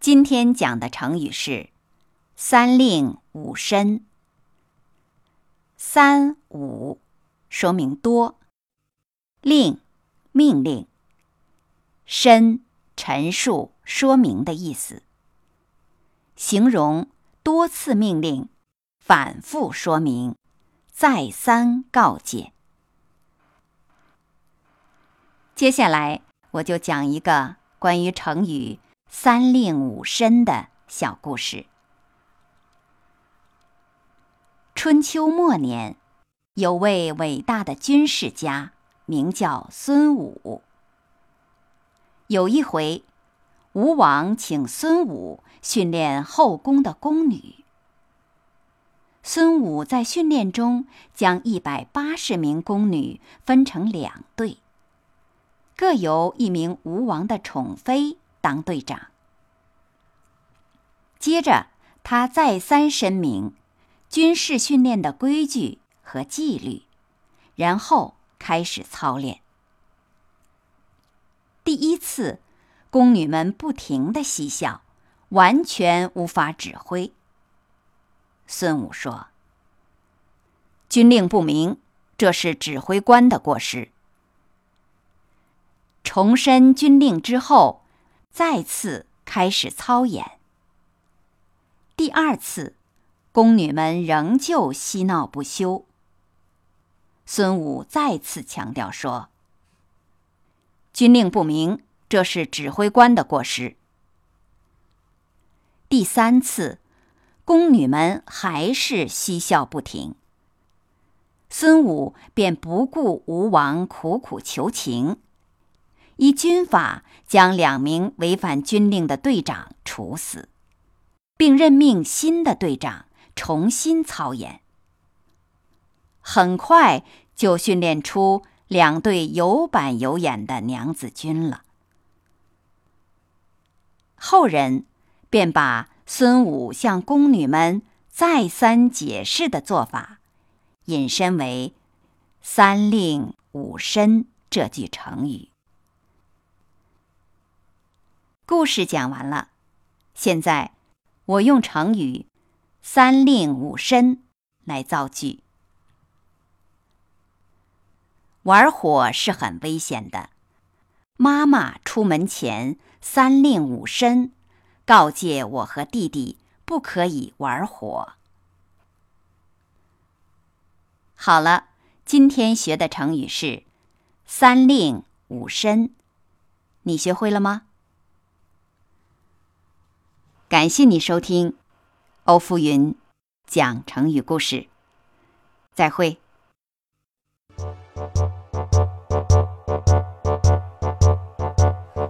今天讲的成语是“三令五申”。三五说明多，令命令，申陈述说明的意思。形容多次命令，反复说明，再三告诫。接下来，我就讲一个关于成语“三令五申”的小故事。春秋末年，有位伟大的军事家，名叫孙武。有一回，吴王请孙武训练后宫的宫女。孙武在训练中将一百八十名宫女分成两队，各由一名吴王的宠妃当队长。接着，他再三申明军事训练的规矩和纪律，然后开始操练。第一次。宫女们不停的嬉笑，完全无法指挥。孙武说：“军令不明，这是指挥官的过失。”重申军令之后，再次开始操演。第二次，宫女们仍旧嬉闹不休。孙武再次强调说：“军令不明。”这是指挥官的过失。第三次，宫女们还是嬉笑不停。孙武便不顾吴王苦苦求情，依军法将两名违反军令的队长处死，并任命新的队长重新操演。很快就训练出两队有板有眼的娘子军了。后人便把孙武向宫女们再三解释的做法，引申为“三令五申”这句成语。故事讲完了，现在我用成语“三令五申”来造句。玩火是很危险的。妈妈出门前三令五申，告诫我和弟弟不可以玩火。好了，今天学的成语是“三令五申”，你学会了吗？感谢你收听欧福云讲成语故事，再会。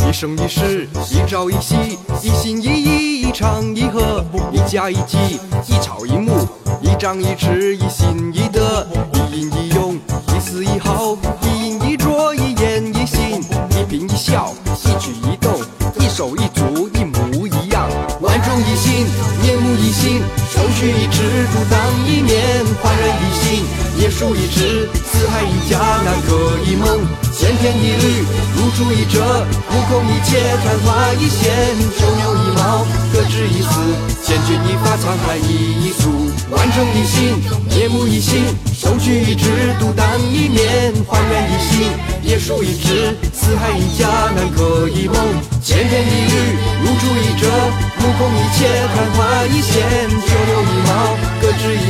一生一世，一朝一夕，一心一意，一唱一和，一家一计，一草一木，一张一弛，一心一德，一阴一用，一丝一毫，一饮一啄，一言一行，一颦一笑，一举一动，一手一足，一模，心，面目一新，手取一尺，独当一面，焕然一新，夜书一纸，四海一家，南柯一梦。千篇一律，如出一辙；目空一切，昙花一现；九牛一毛，各执一词；千钧一发，沧海一粟；万众一心，面目一新；手取一纸，独当一面；焕然一新，夜树一枝；四海一家，南柯一梦；千篇一律，如出一辙；目空一切，昙花一现；九牛一毛，各执一